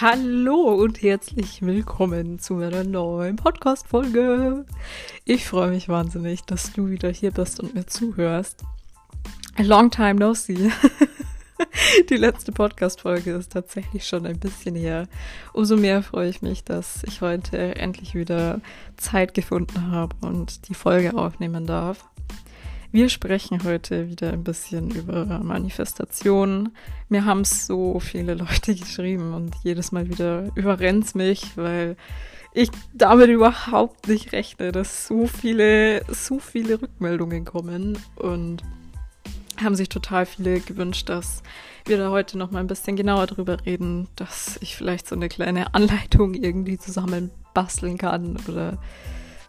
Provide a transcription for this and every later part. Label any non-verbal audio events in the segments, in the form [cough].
Hallo und herzlich willkommen zu einer neuen Podcast-Folge. Ich freue mich wahnsinnig, dass du wieder hier bist und mir zuhörst. A long time no see. [laughs] Die letzte Podcast-Folge ist tatsächlich schon ein bisschen her. Umso mehr freue ich mich, dass ich heute endlich wieder Zeit gefunden habe und die Folge aufnehmen darf. Wir sprechen heute wieder ein bisschen über Manifestationen. Mir haben es so viele Leute geschrieben und jedes Mal wieder überrennt mich, weil ich damit überhaupt nicht rechne, dass so viele, so viele Rückmeldungen kommen und haben sich total viele gewünscht, dass wir da heute noch mal ein bisschen genauer drüber reden, dass ich vielleicht so eine kleine Anleitung irgendwie zusammen basteln kann oder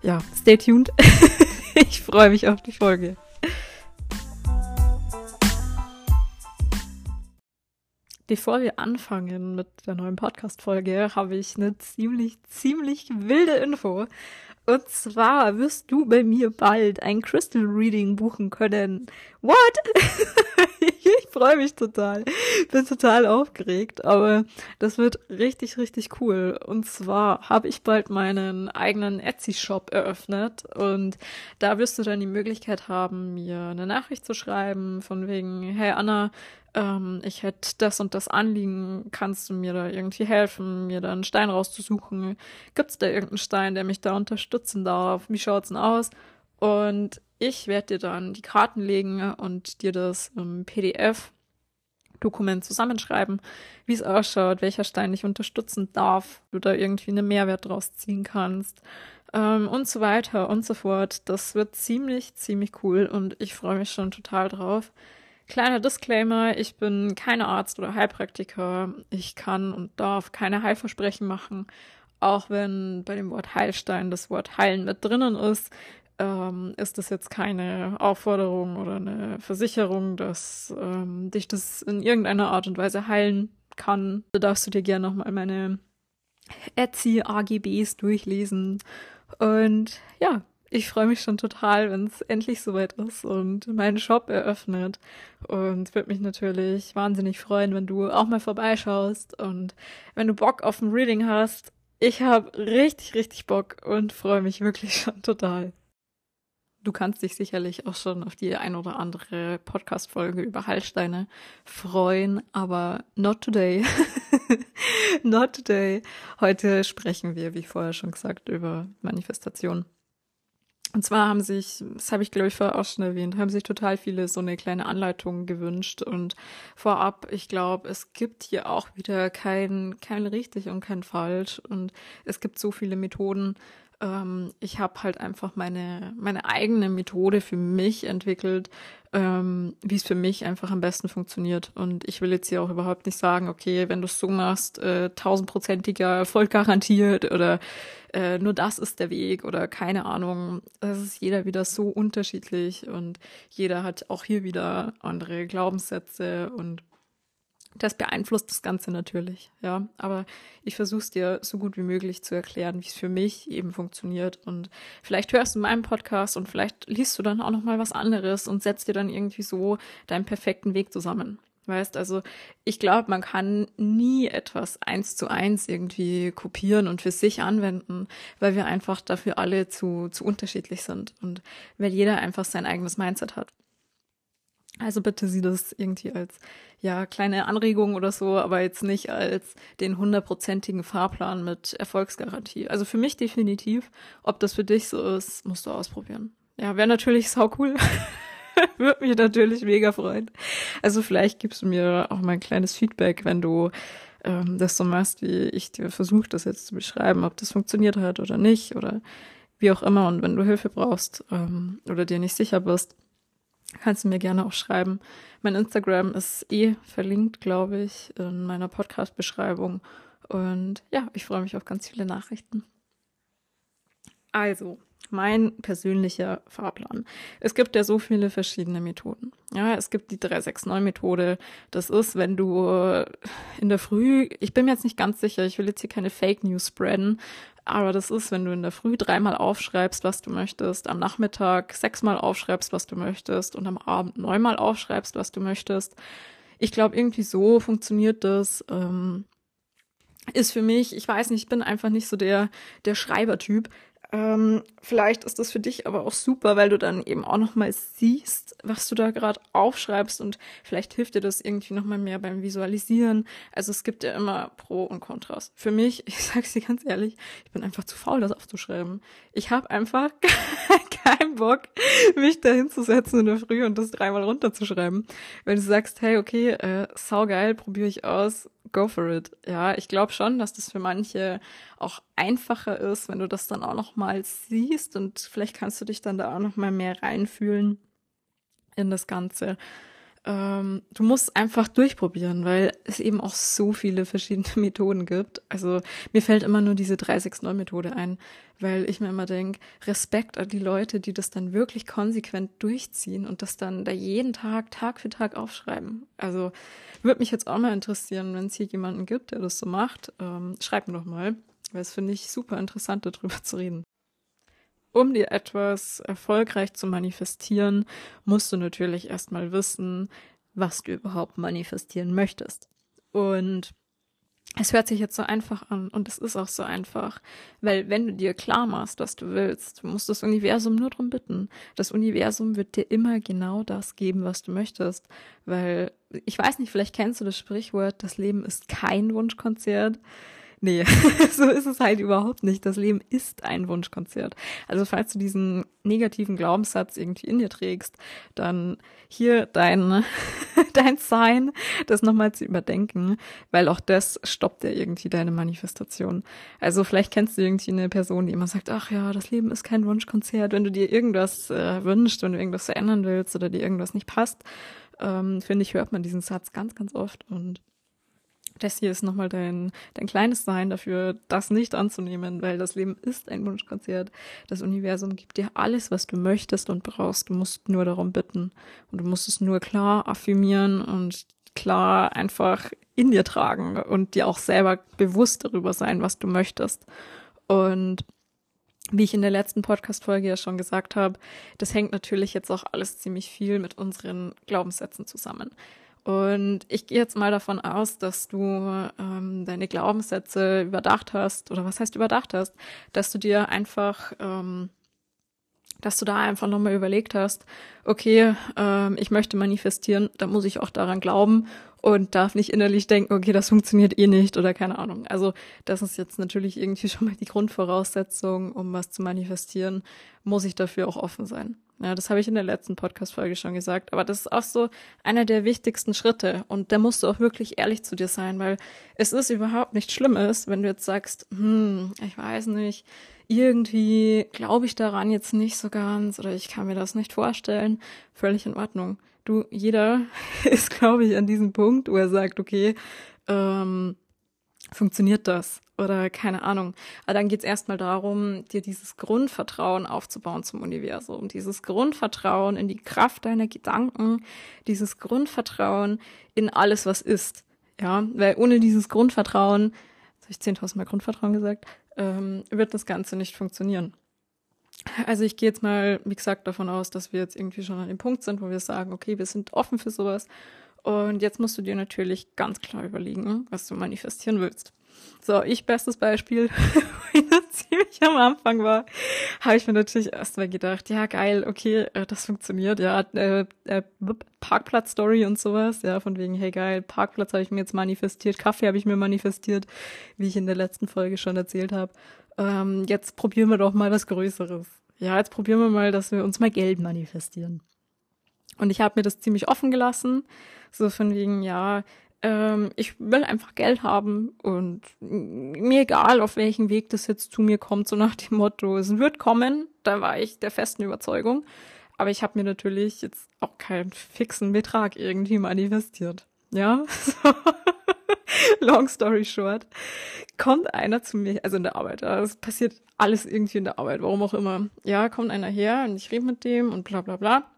ja, stay tuned. [laughs] ich freue mich auf die Folge. Bevor wir anfangen mit der neuen Podcast-Folge, habe ich eine ziemlich, ziemlich wilde Info. Und zwar wirst du bei mir bald ein Crystal Reading buchen können. What? [laughs] ich freue mich total. Bin total aufgeregt, aber das wird richtig, richtig cool. Und zwar habe ich bald meinen eigenen Etsy-Shop eröffnet und da wirst du dann die Möglichkeit haben, mir eine Nachricht zu schreiben von wegen, hey Anna, ähm, ich hätte das und das Anliegen, kannst du mir da irgendwie helfen, mir da einen Stein rauszusuchen? Gibt es da irgendeinen Stein, der mich da unterstützen darf? Wie schaut's denn aus? Und ich werde dir dann die Karten legen und dir das im PDF Dokument zusammenschreiben, wie es ausschaut, welcher Stein dich unterstützen darf, du da irgendwie einen Mehrwert draus ziehen kannst ähm, und so weiter und so fort. Das wird ziemlich, ziemlich cool und ich freue mich schon total drauf. Kleiner Disclaimer, ich bin keine Arzt oder Heilpraktiker. Ich kann und darf keine Heilversprechen machen. Auch wenn bei dem Wort Heilstein das Wort heilen mit drinnen ist, ähm, ist das jetzt keine Aufforderung oder eine Versicherung, dass ähm, dich das in irgendeiner Art und Weise heilen kann. Da darfst du dir gerne nochmal meine Etsy-AGBs durchlesen. Und ja, ich freue mich schon total, wenn es endlich soweit ist und meinen Shop eröffnet. Und würde mich natürlich wahnsinnig freuen, wenn du auch mal vorbeischaust und wenn du Bock auf ein Reading hast. Ich habe richtig, richtig Bock und freue mich wirklich [laughs] schon total. Du kannst dich sicherlich auch schon auf die ein oder andere Podcast-Folge über Heilsteine freuen, aber not today. [laughs] not today. Heute sprechen wir, wie vorher schon gesagt, über Manifestation. Und zwar haben sich, das habe ich glaube ich vorher auch schon erwähnt, haben sich total viele so eine kleine Anleitung gewünscht. Und vorab, ich glaube, es gibt hier auch wieder kein, kein richtig und kein falsch. Und es gibt so viele Methoden, ähm, ich habe halt einfach meine, meine eigene Methode für mich entwickelt, ähm, wie es für mich einfach am besten funktioniert. Und ich will jetzt hier auch überhaupt nicht sagen, okay, wenn du es so machst, äh, tausendprozentiger Erfolg garantiert oder äh, nur das ist der Weg oder keine Ahnung. Es ist jeder wieder so unterschiedlich und jeder hat auch hier wieder andere Glaubenssätze und das beeinflusst das Ganze natürlich, ja. Aber ich versuche es dir so gut wie möglich zu erklären, wie es für mich eben funktioniert. Und vielleicht hörst du meinen Podcast und vielleicht liest du dann auch noch mal was anderes und setzt dir dann irgendwie so deinen perfekten Weg zusammen. Weißt, also ich glaube, man kann nie etwas eins zu eins irgendwie kopieren und für sich anwenden, weil wir einfach dafür alle zu, zu unterschiedlich sind und weil jeder einfach sein eigenes Mindset hat. Also bitte sieh das irgendwie als ja kleine Anregung oder so, aber jetzt nicht als den hundertprozentigen Fahrplan mit Erfolgsgarantie. Also für mich definitiv. Ob das für dich so ist, musst du ausprobieren. Ja, wäre natürlich sau cool. [laughs] Würde mich natürlich mega freuen. Also vielleicht gibst du mir auch mal ein kleines Feedback, wenn du ähm, das so machst, wie ich dir versuche, das jetzt zu beschreiben, ob das funktioniert hat oder nicht oder wie auch immer. Und wenn du Hilfe brauchst ähm, oder dir nicht sicher bist, kannst du mir gerne auch schreiben. Mein Instagram ist eh verlinkt, glaube ich, in meiner Podcast-Beschreibung. Und ja, ich freue mich auf ganz viele Nachrichten. Also, mein persönlicher Fahrplan. Es gibt ja so viele verschiedene Methoden. Ja, es gibt die 369-Methode. Das ist, wenn du in der Früh, ich bin mir jetzt nicht ganz sicher, ich will jetzt hier keine Fake News spreaden, aber das ist, wenn du in der Früh dreimal aufschreibst, was du möchtest, am Nachmittag sechsmal aufschreibst, was du möchtest und am Abend neunmal aufschreibst, was du möchtest. Ich glaube, irgendwie so funktioniert das. Ähm, ist für mich, ich weiß nicht, ich bin einfach nicht so der, der Schreibertyp. Ähm, vielleicht ist das für dich aber auch super, weil du dann eben auch nochmal siehst, was du da gerade aufschreibst und vielleicht hilft dir das irgendwie nochmal mehr beim Visualisieren. Also es gibt ja immer Pro und Kontras. Für mich, [laughs] ich sag's dir ganz ehrlich, ich bin einfach zu faul, das aufzuschreiben. Ich habe einfach [laughs] keinen Bock, mich da hinzusetzen in der Früh und das dreimal runterzuschreiben. Wenn du sagst, hey, okay, äh, saugeil, probiere ich aus, go for it. Ja, ich glaube schon, dass das für manche auch einfacher ist, wenn du das dann auch noch mal siehst und vielleicht kannst du dich dann da auch noch mal mehr reinfühlen in das Ganze ähm, du musst einfach durchprobieren, weil es eben auch so viele verschiedene [laughs] Methoden gibt. Also mir fällt immer nur diese 369-Methode ein, weil ich mir immer denke, Respekt an die Leute, die das dann wirklich konsequent durchziehen und das dann da jeden Tag, Tag für Tag aufschreiben. Also würde mich jetzt auch mal interessieren, wenn es hier jemanden gibt, der das so macht. Ähm, schreib mir doch mal, weil es finde ich super interessant, darüber zu reden um dir etwas erfolgreich zu manifestieren, musst du natürlich erstmal wissen, was du überhaupt manifestieren möchtest. Und es hört sich jetzt so einfach an und es ist auch so einfach, weil wenn du dir klar machst, was du willst, musst du das Universum nur darum bitten. Das Universum wird dir immer genau das geben, was du möchtest, weil ich weiß nicht, vielleicht kennst du das Sprichwort, das Leben ist kein Wunschkonzert. Nee, [laughs] so ist es halt überhaupt nicht. Das Leben ist ein Wunschkonzert. Also falls du diesen negativen Glaubenssatz irgendwie in dir trägst, dann hier dein, [laughs] dein Sign, das nochmal zu überdenken, weil auch das stoppt ja irgendwie deine Manifestation. Also vielleicht kennst du irgendwie eine Person, die immer sagt, ach ja, das Leben ist kein Wunschkonzert. Wenn du dir irgendwas äh, wünschst, wenn du irgendwas verändern willst oder dir irgendwas nicht passt, ähm, finde ich, hört man diesen Satz ganz, ganz oft und das hier ist nochmal dein, dein kleines Sein dafür, das nicht anzunehmen, weil das Leben ist ein Wunschkonzert. Das Universum gibt dir alles, was du möchtest und brauchst. Du musst nur darum bitten. Und du musst es nur klar affirmieren und klar einfach in dir tragen und dir auch selber bewusst darüber sein, was du möchtest. Und wie ich in der letzten Podcast-Folge ja schon gesagt habe, das hängt natürlich jetzt auch alles ziemlich viel mit unseren Glaubenssätzen zusammen. Und ich gehe jetzt mal davon aus, dass du ähm, deine Glaubenssätze überdacht hast, oder was heißt überdacht hast, dass du dir einfach, ähm, dass du da einfach nochmal überlegt hast, okay, ähm, ich möchte manifestieren, da muss ich auch daran glauben und darf nicht innerlich denken, okay, das funktioniert eh nicht oder keine Ahnung. Also das ist jetzt natürlich irgendwie [laughs] schon mal die Grundvoraussetzung, um was zu manifestieren, muss ich dafür auch offen sein. Ja, das habe ich in der letzten Podcast-Folge schon gesagt. Aber das ist auch so einer der wichtigsten Schritte. Und da musst du auch wirklich ehrlich zu dir sein, weil es ist überhaupt nicht Schlimmes, wenn du jetzt sagst, hm, ich weiß nicht, irgendwie glaube ich daran jetzt nicht so ganz oder ich kann mir das nicht vorstellen. Völlig in Ordnung. Du, jeder [laughs] ist, glaube ich, an diesem Punkt, wo er sagt, okay, ähm, funktioniert das? Oder keine Ahnung. Aber dann geht es erstmal darum, dir dieses Grundvertrauen aufzubauen zum Universum. Dieses Grundvertrauen in die Kraft deiner Gedanken, dieses Grundvertrauen in alles, was ist. Ja, weil ohne dieses Grundvertrauen, das habe ich 10.000 Mal Grundvertrauen gesagt, ähm, wird das Ganze nicht funktionieren. Also ich gehe jetzt mal, wie gesagt, davon aus, dass wir jetzt irgendwie schon an dem Punkt sind, wo wir sagen, okay, wir sind offen für sowas. Und jetzt musst du dir natürlich ganz klar überlegen, was du manifestieren willst. So, ich bestes Beispiel, [laughs] wenn das ziemlich am Anfang war, habe ich mir natürlich erstmal gedacht, ja geil, okay, äh, das funktioniert, ja, äh, äh, Parkplatz-Story und sowas, ja, von wegen, hey geil, Parkplatz habe ich mir jetzt manifestiert, Kaffee habe ich mir manifestiert, wie ich in der letzten Folge schon erzählt habe. Ähm, jetzt probieren wir doch mal was Größeres. Ja, jetzt probieren wir mal, dass wir uns mal Geld manifestieren. Und ich habe mir das ziemlich offen gelassen, so von wegen, ja, ähm, ich will einfach Geld haben und mir egal, auf welchen Weg das jetzt zu mir kommt, so nach dem Motto, es wird kommen, da war ich der festen Überzeugung. Aber ich habe mir natürlich jetzt auch keinen fixen Betrag irgendwie manifestiert. Ja, [laughs] long story short, kommt einer zu mir, also in der Arbeit, es passiert alles irgendwie in der Arbeit, warum auch immer. Ja, kommt einer her und ich rede mit dem und bla bla bla.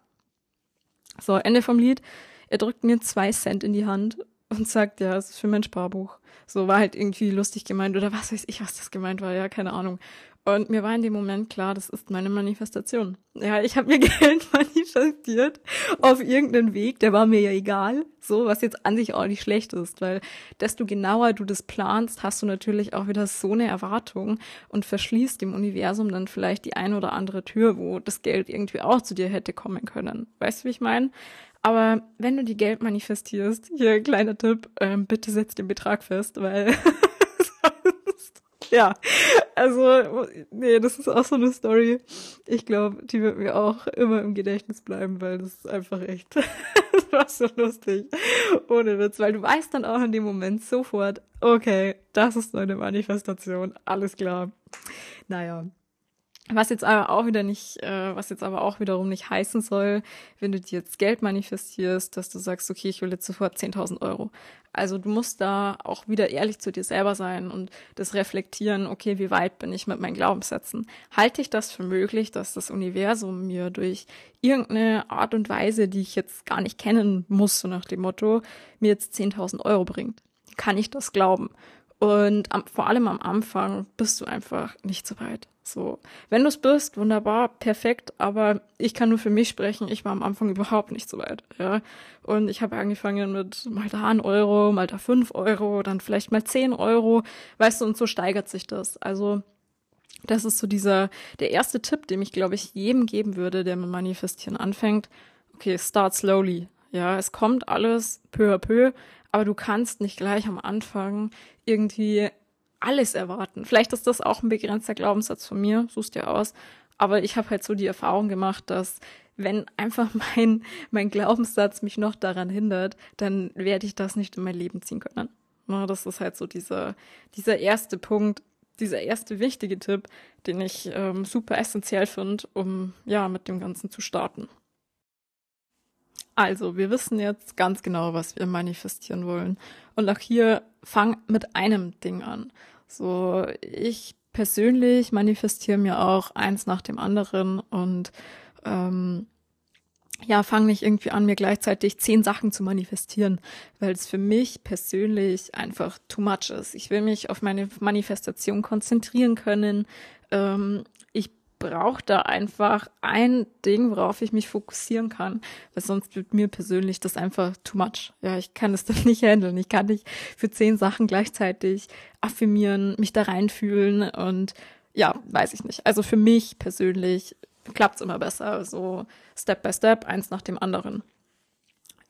So, Ende vom Lied. Er drückt mir zwei Cent in die Hand und sagt, ja, es ist für mein Sparbuch. So war halt irgendwie lustig gemeint oder was weiß ich, was das gemeint war, ja, keine Ahnung. Und mir war in dem Moment klar, das ist meine Manifestation. Ja, ich habe mir [laughs] Geld manifestiert auf irgendeinen Weg, der war mir ja egal. So, was jetzt an sich auch nicht schlecht ist, weil desto genauer du das planst, hast du natürlich auch wieder so eine Erwartung und verschließt dem Universum dann vielleicht die eine oder andere Tür, wo das Geld irgendwie auch zu dir hätte kommen können. Weißt du, wie ich meine? Aber wenn du die Geld manifestierst, hier kleiner Tipp, ähm, bitte setz den Betrag fest, weil [laughs] [laughs] ja, also, nee, das ist auch so eine Story. Ich glaube, die wird mir auch immer im Gedächtnis bleiben, weil das ist einfach echt, [laughs] das war so lustig. Ohne Witz, weil du weißt dann auch in dem Moment sofort, okay, das ist eine Manifestation, alles klar. Naja, was jetzt aber auch wieder nicht, äh, was jetzt aber auch wiederum nicht heißen soll, wenn du dir jetzt Geld manifestierst, dass du sagst, okay, ich will jetzt sofort 10.000 Euro. Also du musst da auch wieder ehrlich zu dir selber sein und das reflektieren, okay, wie weit bin ich mit meinen Glaubenssätzen? Halte ich das für möglich, dass das Universum mir durch irgendeine Art und Weise, die ich jetzt gar nicht kennen muss, so nach dem Motto, mir jetzt 10.000 Euro bringt? Kann ich das glauben? Und am, vor allem am Anfang bist du einfach nicht so weit. So, wenn du es bist, wunderbar, perfekt, aber ich kann nur für mich sprechen, ich war am Anfang überhaupt nicht so weit, ja. Und ich habe angefangen mit mal da ein Euro, mal da fünf Euro, dann vielleicht mal zehn Euro, weißt du, und so steigert sich das. Also, das ist so dieser, der erste Tipp, den ich, glaube ich, jedem geben würde, der mit Manifestieren anfängt. Okay, start slowly. Ja, es kommt alles peu à peu, aber du kannst nicht gleich am Anfang irgendwie alles erwarten. Vielleicht ist das auch ein begrenzter Glaubenssatz von mir, suchst dir aus. Aber ich habe halt so die Erfahrung gemacht, dass wenn einfach mein, mein Glaubenssatz mich noch daran hindert, dann werde ich das nicht in mein Leben ziehen können. Na, das ist halt so dieser, dieser erste Punkt, dieser erste wichtige Tipp, den ich ähm, super essentiell finde, um ja mit dem Ganzen zu starten. Also, wir wissen jetzt ganz genau, was wir manifestieren wollen. Und auch hier fang mit einem Ding an. So, ich persönlich manifestiere mir auch eins nach dem anderen und ähm, ja, fang nicht irgendwie an, mir gleichzeitig zehn Sachen zu manifestieren, weil es für mich persönlich einfach too much ist. Ich will mich auf meine Manifestation konzentrieren können. Ähm, brauche da einfach ein Ding, worauf ich mich fokussieren kann, weil sonst wird mir persönlich das einfach too much. Ja, ich kann es [laughs] dann nicht handeln. Ich kann nicht für zehn Sachen gleichzeitig affirmieren, mich da reinfühlen und ja, weiß ich nicht. Also für mich persönlich klappt es immer besser, so Step by Step, eins nach dem anderen.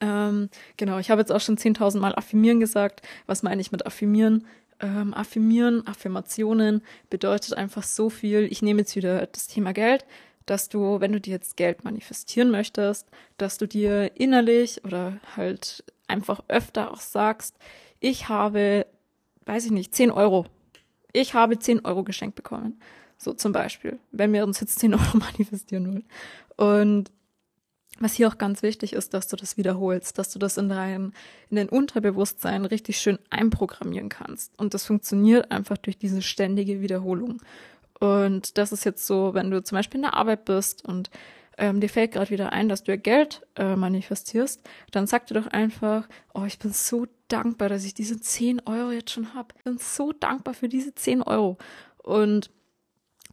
Ähm, genau, ich habe jetzt auch schon 10.000 Mal affirmieren gesagt. Was meine ich mit affirmieren? Ähm, Affirmieren, Affirmationen bedeutet einfach so viel. Ich nehme jetzt wieder das Thema Geld, dass du, wenn du dir jetzt Geld manifestieren möchtest, dass du dir innerlich oder halt einfach öfter auch sagst, ich habe, weiß ich nicht, 10 Euro. Ich habe 10 Euro geschenkt bekommen. So zum Beispiel, wenn wir uns jetzt 10 Euro [laughs] manifestieren wollen. Und was hier auch ganz wichtig ist, dass du das wiederholst, dass du das in dein, in dein Unterbewusstsein richtig schön einprogrammieren kannst. Und das funktioniert einfach durch diese ständige Wiederholung. Und das ist jetzt so, wenn du zum Beispiel in der Arbeit bist und ähm, dir fällt gerade wieder ein, dass du ja Geld äh, manifestierst, dann sag dir doch einfach, oh, ich bin so dankbar, dass ich diese 10 Euro jetzt schon habe. Ich bin so dankbar für diese 10 Euro. Und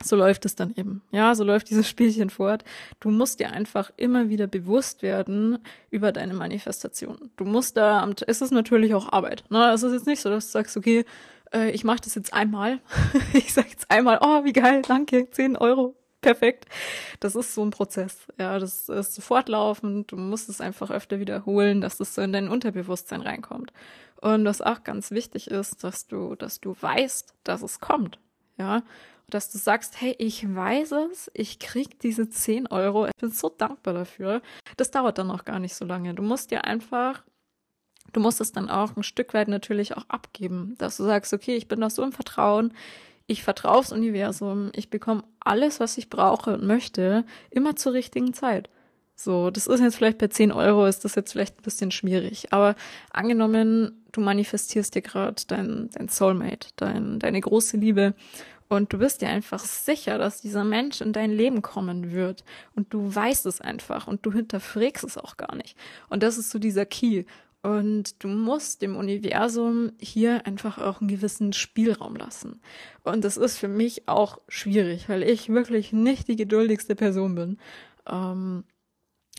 so läuft es dann eben. Ja, so läuft dieses Spielchen fort. Du musst dir einfach immer wieder bewusst werden über deine Manifestation. Du musst da, es ist natürlich auch Arbeit. Ne? Es ist jetzt nicht so, dass du sagst, okay, äh, ich mache das jetzt einmal. [laughs] ich sag jetzt einmal, oh, wie geil, danke, 10 Euro, perfekt. Das ist so ein Prozess. Ja, das ist fortlaufend. Du musst es einfach öfter wiederholen, dass das so in dein Unterbewusstsein reinkommt. Und was auch ganz wichtig ist, dass du, dass du weißt, dass es kommt. Ja, dass du sagst, hey, ich weiß es, ich krieg diese 10 Euro, ich bin so dankbar dafür. Das dauert dann auch gar nicht so lange. Du musst dir einfach, du musst es dann auch ein Stück weit natürlich auch abgeben, dass du sagst, okay, ich bin noch so im Vertrauen, ich vertraue aufs Universum, ich bekomme alles, was ich brauche und möchte, immer zur richtigen Zeit. So, das ist jetzt vielleicht bei 10 Euro, ist das jetzt vielleicht ein bisschen schwierig. Aber angenommen, du manifestierst dir gerade dein, dein Soulmate, dein, deine große Liebe und du bist dir einfach sicher, dass dieser Mensch in dein Leben kommen wird. Und du weißt es einfach und du hinterfragst es auch gar nicht. Und das ist so dieser Key. Und du musst dem Universum hier einfach auch einen gewissen Spielraum lassen. Und das ist für mich auch schwierig, weil ich wirklich nicht die geduldigste Person bin. Ähm,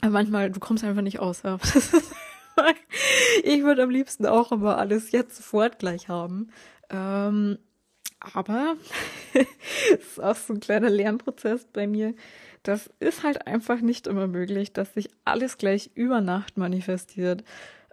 aber manchmal, du kommst einfach nicht aus. Ja. [laughs] ich würde am liebsten auch immer alles jetzt sofort gleich haben. Ähm, aber [laughs] es ist auch so ein kleiner Lernprozess bei mir. Das ist halt einfach nicht immer möglich, dass sich alles gleich über Nacht manifestiert.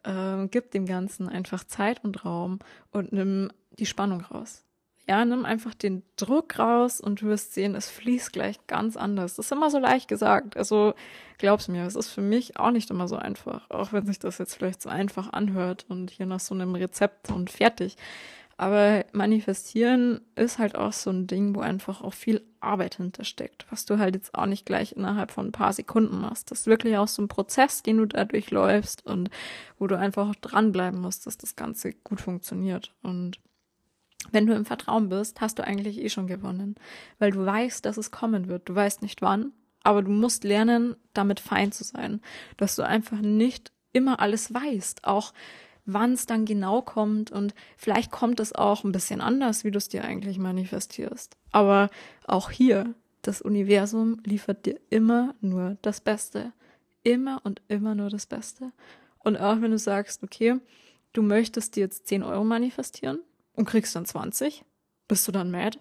Ähm, gib dem Ganzen einfach Zeit und Raum und nimm die Spannung raus. Ja, nimm einfach den Druck raus und du wirst sehen, es fließt gleich ganz anders. Das ist immer so leicht gesagt. Also glaub's mir, es ist für mich auch nicht immer so einfach. Auch wenn sich das jetzt vielleicht so einfach anhört und hier nach so einem Rezept und fertig. Aber manifestieren ist halt auch so ein Ding, wo einfach auch viel Arbeit hintersteckt, was du halt jetzt auch nicht gleich innerhalb von ein paar Sekunden machst. Das ist wirklich auch so ein Prozess, den du da durchläufst und wo du einfach dranbleiben musst, dass das Ganze gut funktioniert. Und wenn du im Vertrauen bist, hast du eigentlich eh schon gewonnen, weil du weißt, dass es kommen wird. Du weißt nicht wann, aber du musst lernen, damit fein zu sein, dass du einfach nicht immer alles weißt, auch wann es dann genau kommt und vielleicht kommt es auch ein bisschen anders, wie du es dir eigentlich manifestierst. Aber auch hier, das Universum liefert dir immer nur das Beste. Immer und immer nur das Beste. Und auch wenn du sagst, okay, du möchtest dir jetzt 10 Euro manifestieren und kriegst dann 20, bist du dann mad?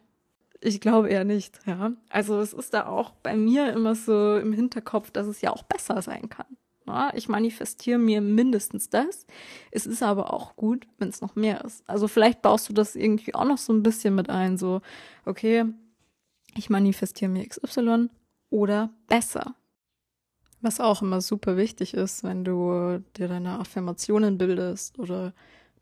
Ich glaube eher nicht, ja. Also es ist da auch bei mir immer so im Hinterkopf, dass es ja auch besser sein kann. Ja, ich manifestiere mir mindestens das. Es ist aber auch gut, wenn es noch mehr ist. Also vielleicht baust du das irgendwie auch noch so ein bisschen mit ein, so, okay, ich manifestiere mir XY oder besser. Was auch immer super wichtig ist, wenn du dir deine Affirmationen bildest oder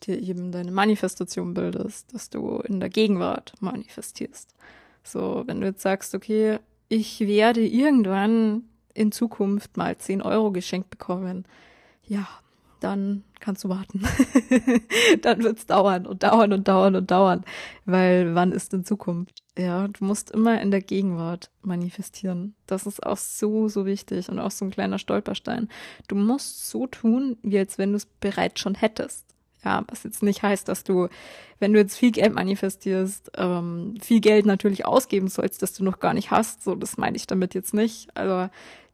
dir eben deine Manifestation bildest, dass du in der Gegenwart manifestierst. So, wenn du jetzt sagst, okay, ich werde irgendwann in Zukunft mal 10 Euro geschenkt bekommen, ja, dann kannst du warten. [laughs] dann wird's dauern und dauern und dauern und dauern. Weil wann ist in Zukunft? Ja, du musst immer in der Gegenwart manifestieren. Das ist auch so, so wichtig und auch so ein kleiner Stolperstein. Du musst so tun, wie als wenn du es bereits schon hättest. Ja, was jetzt nicht heißt, dass du, wenn du jetzt viel Geld manifestierst, ähm, viel Geld natürlich ausgeben sollst, das du noch gar nicht hast. So, das meine ich damit jetzt nicht. Also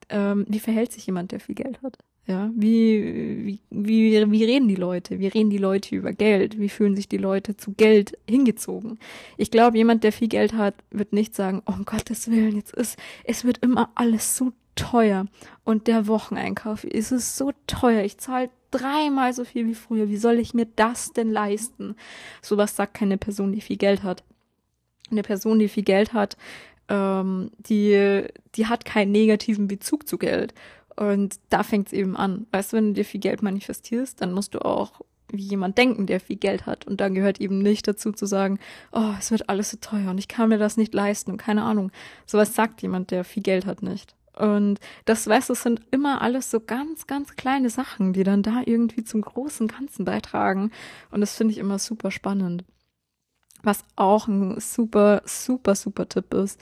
ähm, wie verhält sich jemand, der viel Geld hat? Ja, wie, wie, wie, wie reden die Leute? Wie reden die Leute über Geld? Wie fühlen sich die Leute zu Geld hingezogen? Ich glaube, jemand, der viel Geld hat, wird nicht sagen, oh, um Gottes Willen, jetzt ist, es wird immer alles so teuer. Und der Wocheneinkauf ist es so teuer. Ich zahle dreimal so viel wie früher. Wie soll ich mir das denn leisten? Sowas sagt keine Person, die viel Geld hat. Eine Person, die viel Geld hat, ähm, die, die hat keinen negativen Bezug zu Geld. Und da fängt es eben an. Weißt du, wenn du dir viel Geld manifestierst, dann musst du auch wie jemand denken, der viel Geld hat. Und dann gehört eben nicht dazu zu sagen, oh, es wird alles so teuer und ich kann mir das nicht leisten und keine Ahnung. Sowas sagt jemand, der viel Geld hat, nicht. Und das, weißt du, sind immer alles so ganz, ganz kleine Sachen, die dann da irgendwie zum großen Ganzen beitragen. Und das finde ich immer super spannend. Was auch ein super, super, super Tipp ist,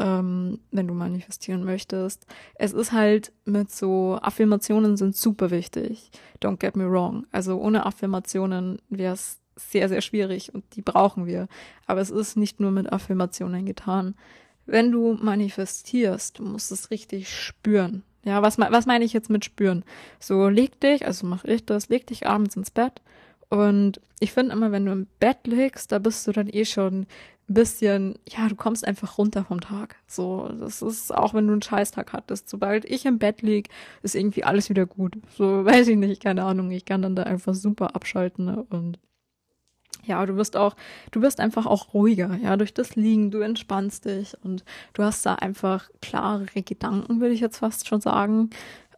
ähm, wenn du manifestieren möchtest. Es ist halt mit so Affirmationen sind super wichtig. Don't get me wrong. Also ohne Affirmationen wäre es sehr, sehr schwierig und die brauchen wir. Aber es ist nicht nur mit Affirmationen getan. Wenn du manifestierst, du musst es richtig spüren. Ja, was, was meine ich jetzt mit spüren? So leg dich, also mache ich das, leg dich abends ins Bett und ich finde immer, wenn du im Bett liegst, da bist du dann eh schon bisschen, ja, du kommst einfach runter vom Tag. So, das ist auch, wenn du einen Scheißtag hattest. Sobald ich im Bett lieg, ist irgendwie alles wieder gut. So, [laughs] weiß ich nicht, keine Ahnung. Ich kann dann da einfach super abschalten ne? und ja, du wirst auch, du wirst einfach auch ruhiger, ja, durch das Liegen, du entspannst dich und du hast da einfach klarere Gedanken, würde ich jetzt fast schon sagen.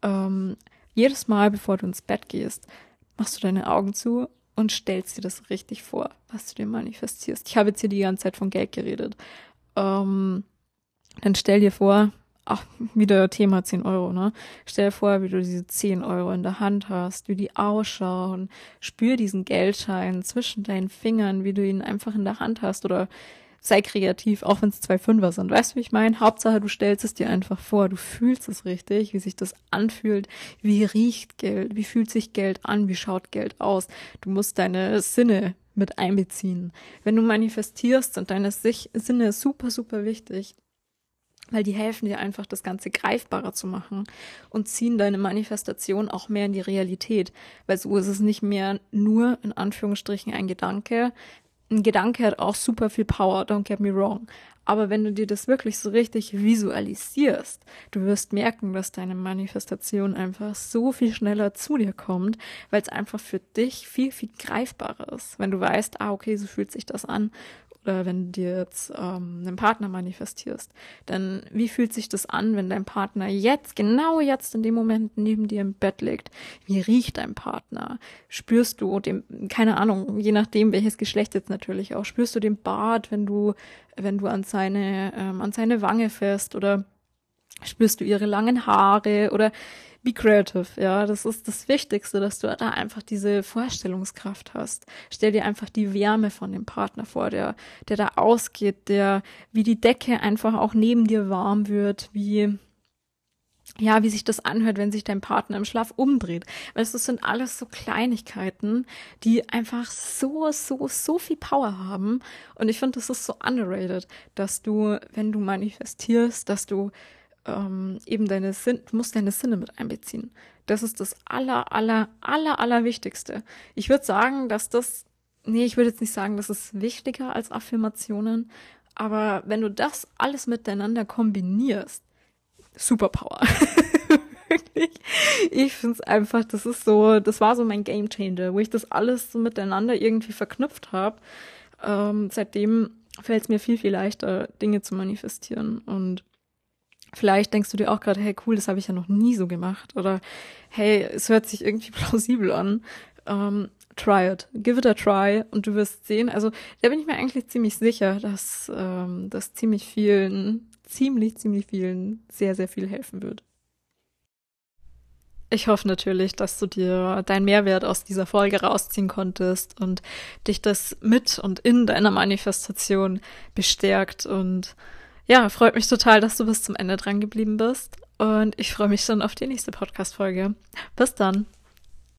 Ähm, jedes Mal, bevor du ins Bett gehst, machst du deine Augen zu und stellst dir das richtig vor, was du dir manifestierst. Ich habe jetzt hier die ganze Zeit von Geld geredet. Ähm, dann stell dir vor, ach, wieder Thema 10 Euro, ne? Stell dir vor, wie du diese 10 Euro in der Hand hast, wie die ausschauen. Spür diesen Geldschein zwischen deinen Fingern, wie du ihn einfach in der Hand hast oder sei kreativ, auch wenn es zwei Fünfer sind. Weißt du, wie ich meine? Hauptsache, du stellst es dir einfach vor, du fühlst es richtig, wie sich das anfühlt, wie riecht Geld, wie fühlt sich Geld an, wie schaut Geld aus. Du musst deine Sinne mit einbeziehen. Wenn du manifestierst, sind deine Sinne super, super wichtig weil die helfen dir einfach, das Ganze greifbarer zu machen und ziehen deine Manifestation auch mehr in die Realität, weil so ist es nicht mehr nur in Anführungsstrichen ein Gedanke. Ein Gedanke hat auch super viel Power, don't get me wrong. Aber wenn du dir das wirklich so richtig visualisierst, du wirst merken, dass deine Manifestation einfach so viel schneller zu dir kommt, weil es einfach für dich viel, viel greifbarer ist. Wenn du weißt, ah, okay, so fühlt sich das an oder wenn du dir jetzt ähm, einen Partner manifestierst, dann wie fühlt sich das an, wenn dein Partner jetzt, genau jetzt in dem Moment neben dir im Bett liegt? Wie riecht dein Partner? Spürst du dem, keine Ahnung, je nachdem welches Geschlecht jetzt natürlich auch, spürst du den Bart, wenn du, wenn du an seine, ähm, an seine Wange fährst oder spürst du ihre langen Haare oder be creative, ja, das ist das Wichtigste, dass du da einfach diese Vorstellungskraft hast. Stell dir einfach die Wärme von dem Partner vor, der, der da ausgeht, der, wie die Decke einfach auch neben dir warm wird, wie, ja, wie sich das anhört, wenn sich dein Partner im Schlaf umdreht. Weißt du, das sind alles so Kleinigkeiten, die einfach so, so, so viel Power haben. Und ich finde, das ist so underrated, dass du, wenn du manifestierst, dass du ähm, eben deine Sinn, du musst deine Sinne mit einbeziehen. Das ist das aller, aller, aller, aller Wichtigste. Ich würde sagen, dass das, nee, ich würde jetzt nicht sagen, das ist wichtiger als Affirmationen, aber wenn du das alles miteinander kombinierst, Superpower. [laughs] Wirklich. Ich finde es einfach, das ist so, das war so mein Game Changer, wo ich das alles so miteinander irgendwie verknüpft habe. Ähm, seitdem fällt es mir viel, viel leichter, Dinge zu manifestieren. Und Vielleicht denkst du dir auch gerade, hey, cool, das habe ich ja noch nie so gemacht. Oder hey, es hört sich irgendwie [laughs] plausibel an. Ähm, try it. Give it a try und du wirst sehen. Also da bin ich mir eigentlich ziemlich sicher, dass ähm, das ziemlich vielen, ziemlich, ziemlich vielen sehr, sehr viel helfen wird. Ich hoffe natürlich, dass du dir deinen Mehrwert aus dieser Folge rausziehen konntest und dich das mit und in deiner Manifestation bestärkt und ja, freut mich total, dass du bis zum Ende dran geblieben bist. Und ich freue mich schon auf die nächste Podcast-Folge. Bis dann.